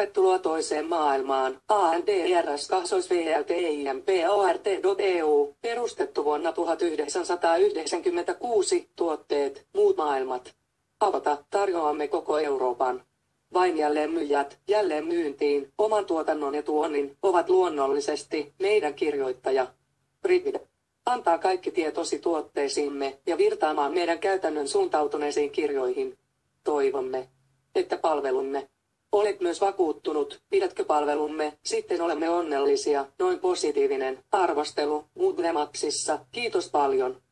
Tervetuloa toiseen maailmaan. ANDRS EU, perustettu vuonna 1996, tuotteet, muut maailmat. Avata, tarjoamme koko Euroopan. Vain jälleen myyjät, jälleen myyntiin, oman tuotannon ja tuonnin, ovat luonnollisesti meidän kirjoittaja. Brigid. Antaa kaikki tietosi tuotteisiimme ja virtaamaan meidän käytännön suuntautuneisiin kirjoihin. Toivomme, että palvelumme Olet myös vakuuttunut, pidätkö palvelumme, sitten olemme onnellisia, noin positiivinen, arvostelu, Moodlemaxissa, kiitos paljon.